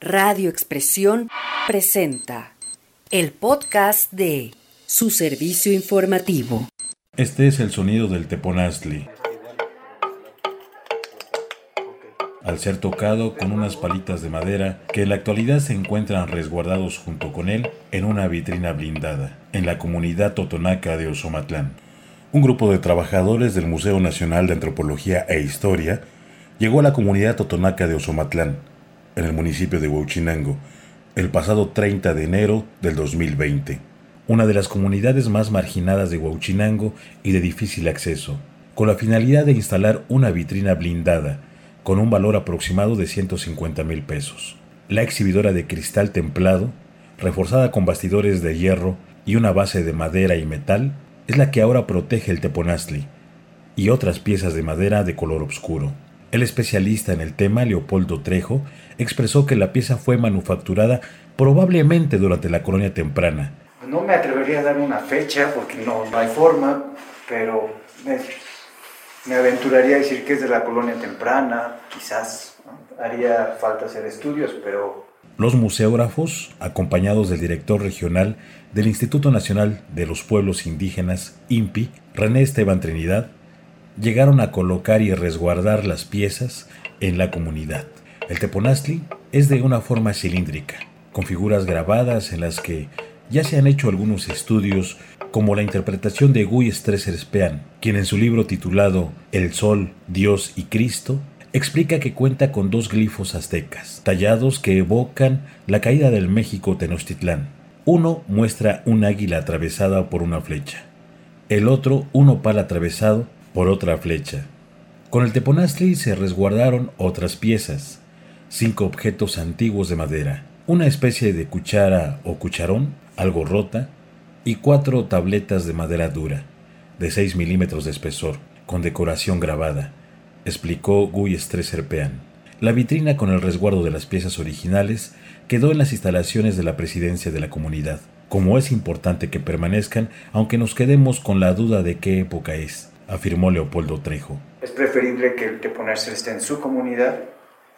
Radio Expresión presenta el podcast de su servicio informativo. Este es el sonido del teponazli. Al ser tocado con unas palitas de madera que en la actualidad se encuentran resguardados junto con él en una vitrina blindada, en la comunidad totonaca de Osomatlán. Un grupo de trabajadores del Museo Nacional de Antropología e Historia llegó a la comunidad totonaca de Osomatlán en el municipio de Huachinango el pasado 30 de enero del 2020, una de las comunidades más marginadas de Huachinango y de difícil acceso, con la finalidad de instalar una vitrina blindada con un valor aproximado de 150 mil pesos. La exhibidora de cristal templado, reforzada con bastidores de hierro y una base de madera y metal, es la que ahora protege el teponazli y otras piezas de madera de color oscuro. El especialista en el tema, Leopoldo Trejo, expresó que la pieza fue manufacturada probablemente durante la colonia temprana. No me atrevería a dar una fecha porque no, hay forma, pero me, aventuraría a decir que es de la colonia temprana, quizás. Haría falta hacer estudios, pero... Los museógrafos, acompañados del director regional del Instituto Nacional de los Pueblos Indígenas, INPI, René Esteban Trinidad, llegaron a colocar y resguardar las piezas en la comunidad. El teponazli es de una forma cilíndrica, con figuras grabadas en las que ya se han hecho algunos estudios como la interpretación de Guy Streserspean, quien en su libro titulado El Sol, Dios y Cristo explica que cuenta con dos glifos aztecas, tallados que evocan la caída del México Tenochtitlán. Uno muestra un águila atravesada por una flecha, el otro un opal atravesado por otra flecha. Con el teponazli se resguardaron otras piezas, cinco objetos antiguos de madera, una especie de cuchara o cucharón, algo rota, y cuatro tabletas de madera dura, de 6 milímetros de espesor, con decoración grabada, explicó Guy Streserpean. La vitrina con el resguardo de las piezas originales quedó en las instalaciones de la presidencia de la comunidad, como es importante que permanezcan aunque nos quedemos con la duda de qué época es afirmó Leopoldo Trejo. Es preferible que el ponerse esté en su comunidad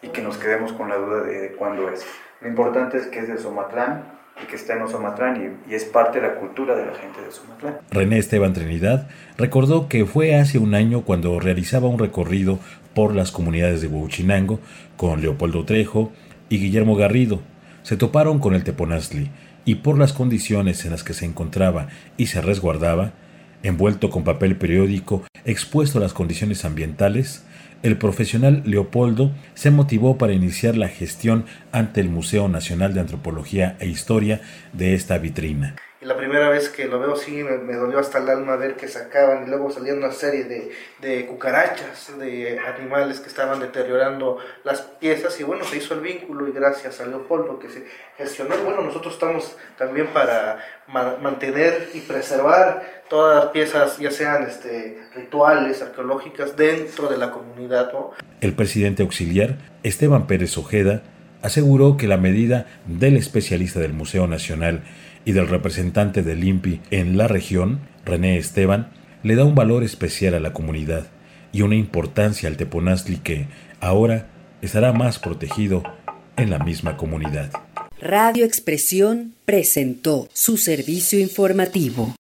y que nos quedemos con la duda de, cuándo es. Lo importante es que es de Somatlán y que está en Somatlán y, es parte de la cultura de la gente de Somatlán. René Esteban Trinidad recordó que fue hace un año cuando realizaba un recorrido por las comunidades de Huachinango con Leopoldo Trejo y Guillermo Garrido. Se toparon con el Teponazli y por las condiciones en las que se encontraba y se resguardaba, Envuelto con papel periódico expuesto a las condiciones ambientales, el profesional Leopoldo se motivó para iniciar la gestión ante el Museo Nacional de Antropología e Historia de esta vitrina. Y la primera vez que lo veo sí me, dolió hasta el alma ver que sacaban y luego salían una serie de, de, cucarachas, de animales que estaban deteriorando las piezas y bueno, se hizo el vínculo y gracias a Leopoldo que se gestionó. Bueno, nosotros estamos también para mantener y preservar todas las piezas, ya sean este, rituales, arqueológicas, dentro de la comunidad. El presidente auxiliar, Esteban Pérez Ojeda, aseguró que la medida del especialista del Museo Nacional y del representante del INPI en la región, René Esteban, le da un valor especial a la comunidad y una importancia al teponazli que ahora estará más protegido en la misma comunidad. Radio Expresión presentó su servicio informativo.